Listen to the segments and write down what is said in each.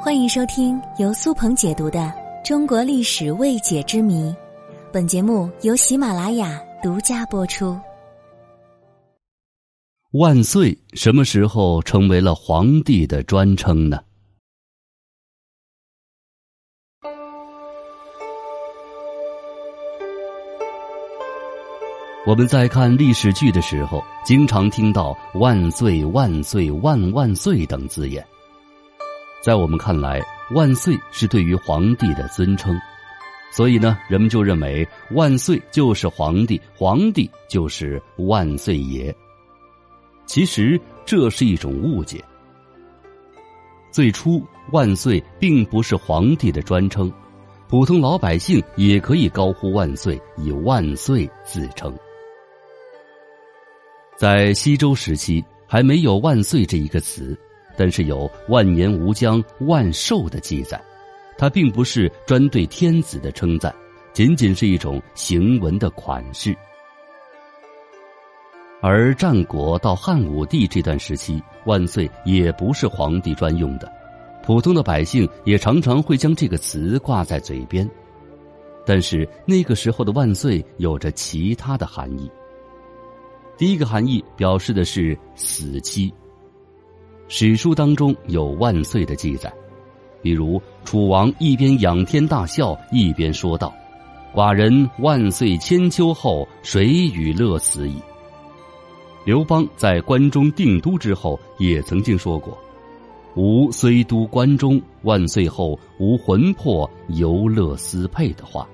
欢迎收听由苏鹏解读的《中国历史未解之谜》，本节目由喜马拉雅独家播出。万岁什么时候成为了皇帝的专称呢？我们在看历史剧的时候，经常听到“万岁”“万岁”“万万岁”等字眼。在我们看来，“万岁”是对于皇帝的尊称，所以呢，人们就认为“万岁”就是皇帝，皇帝就是万岁爷。其实这是一种误解。最初，“万岁”并不是皇帝的专称，普通老百姓也可以高呼“万岁”，以“万岁”自称。在西周时期，还没有“万岁”这一个词。但是有“万年无疆，万寿”的记载，它并不是专对天子的称赞，仅仅是一种行文的款式。而战国到汉武帝这段时期，“万岁”也不是皇帝专用的，普通的百姓也常常会将这个词挂在嘴边。但是那个时候的“万岁”有着其他的含义。第一个含义表示的是死期。史书当中有万岁的记载，比如楚王一边仰天大笑，一边说道：“寡人万岁千秋后，谁与乐死矣？”刘邦在关中定都之后，也曾经说过：“吾虽都关中，万岁后无魂魄游乐思佩”的话。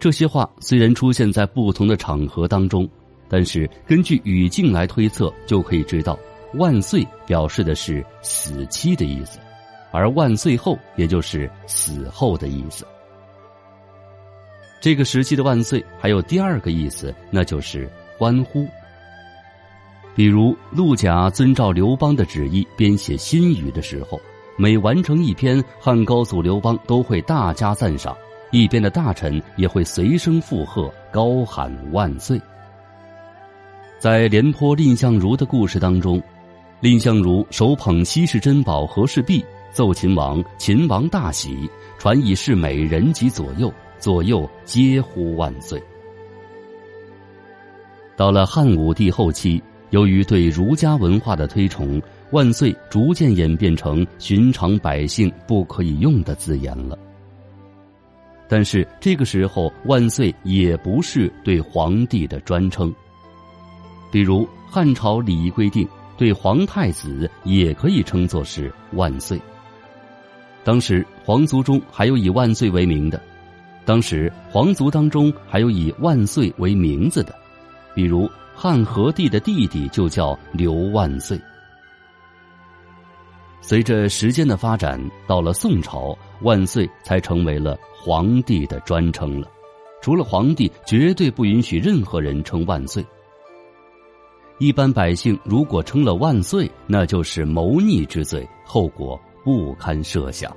这些话虽然出现在不同的场合当中，但是根据语境来推测，就可以知道。万岁表示的是死期的意思，而万岁后也就是死后的意思。这个时期的万岁还有第二个意思，那就是欢呼。比如陆贾遵照刘邦的旨意编写新语的时候，每完成一篇，汉高祖刘邦都会大加赞赏，一边的大臣也会随声附和，高喊万岁。在廉颇蔺相如的故事当中。蔺相如手捧稀世珍宝和氏璧，奏秦王，秦王大喜，传以示美人及左右，左右皆呼万岁。到了汉武帝后期，由于对儒家文化的推崇，万岁逐渐演变成寻常百姓不可以用的字眼了。但是这个时候，万岁也不是对皇帝的专称，比如汉朝礼仪规定。对皇太子也可以称作是万岁。当时皇族中还有以万岁为名的，当时皇族当中还有以万岁为名字的，比如汉和帝的弟弟就叫刘万岁。随着时间的发展，到了宋朝，万岁才成为了皇帝的专称了。除了皇帝，绝对不允许任何人称万岁。一般百姓如果称了万岁，那就是谋逆之罪，后果不堪设想。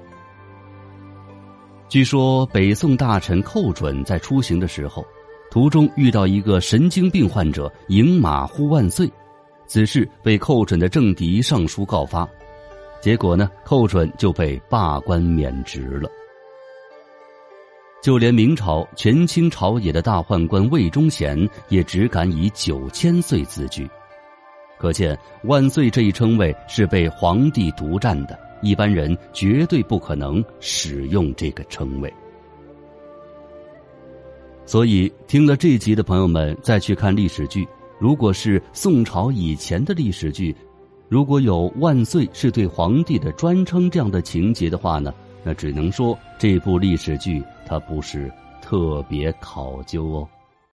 据说北宋大臣寇准在出行的时候，途中遇到一个神经病患者迎马呼万岁，此事被寇准的政敌上书告发，结果呢，寇准就被罢官免职了。就连明朝权倾朝野的大宦官魏忠贤也只敢以九千岁自居，可见万岁这一称谓是被皇帝独占的，一般人绝对不可能使用这个称谓。所以，听了这集的朋友们再去看历史剧，如果是宋朝以前的历史剧，如果有万岁是对皇帝的专称这样的情节的话呢？那只能说这部历史剧它不是特别考究哦。